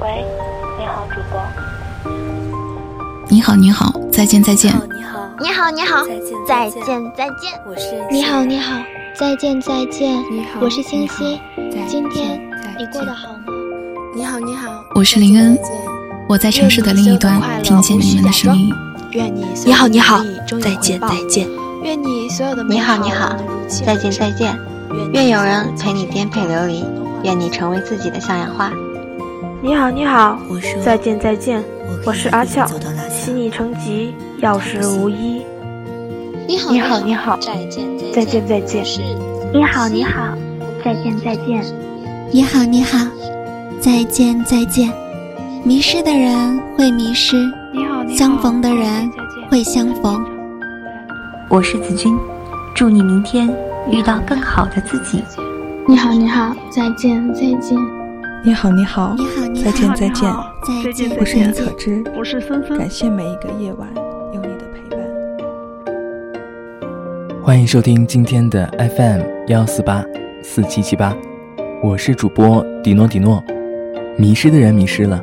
喂，你好，主播。你好，你好，再见，再见。你好，你好，你好，再见，再见。我是你好，你好，再见，再见。你好，我是星星。今天你过得好吗？你好，你好，我是林恩。我在城市的另一端听见你们的声音。愿你你好，你好，再见，再见。愿你所有的你好，你好，再见，再见。愿有人陪你颠沛流离，愿你成为自己的向阳花。你好，你好，再见，再见。我是阿俏，心你成疾，药石无医。你好，你好，你好，再见，再见，再见。你好，你好，再见，再见。你好，你好，再见，再见。迷失的人会迷失，你好，你好，相逢的人会相逢。我是子君，祝你明天遇到更好的自己。你好，你好，再见，再见。你好，你好，你好，你好，再见，再见，再见。我是你可知，我是森森。感谢每一个夜晚有你的陪伴。欢迎收听今天的 FM 幺四八四七七八，我是主播迪诺迪诺。迷失的人迷失了，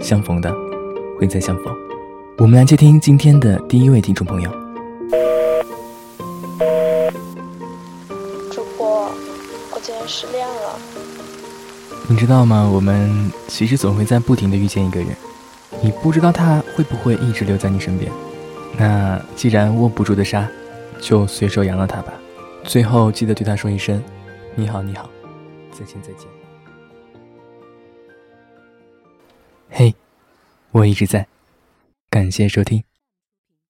相逢的会再相逢。我们来接听今天的第一位听众朋友。主播，我今天失恋了。你知道吗？我们其实总会在不停的遇见一个人，你不知道他会不会一直留在你身边。那既然握不住的沙，就随手扬了他吧。最后记得对他说一声：“你好，你好，再见，再见。”嘿，我一直在，感谢收听。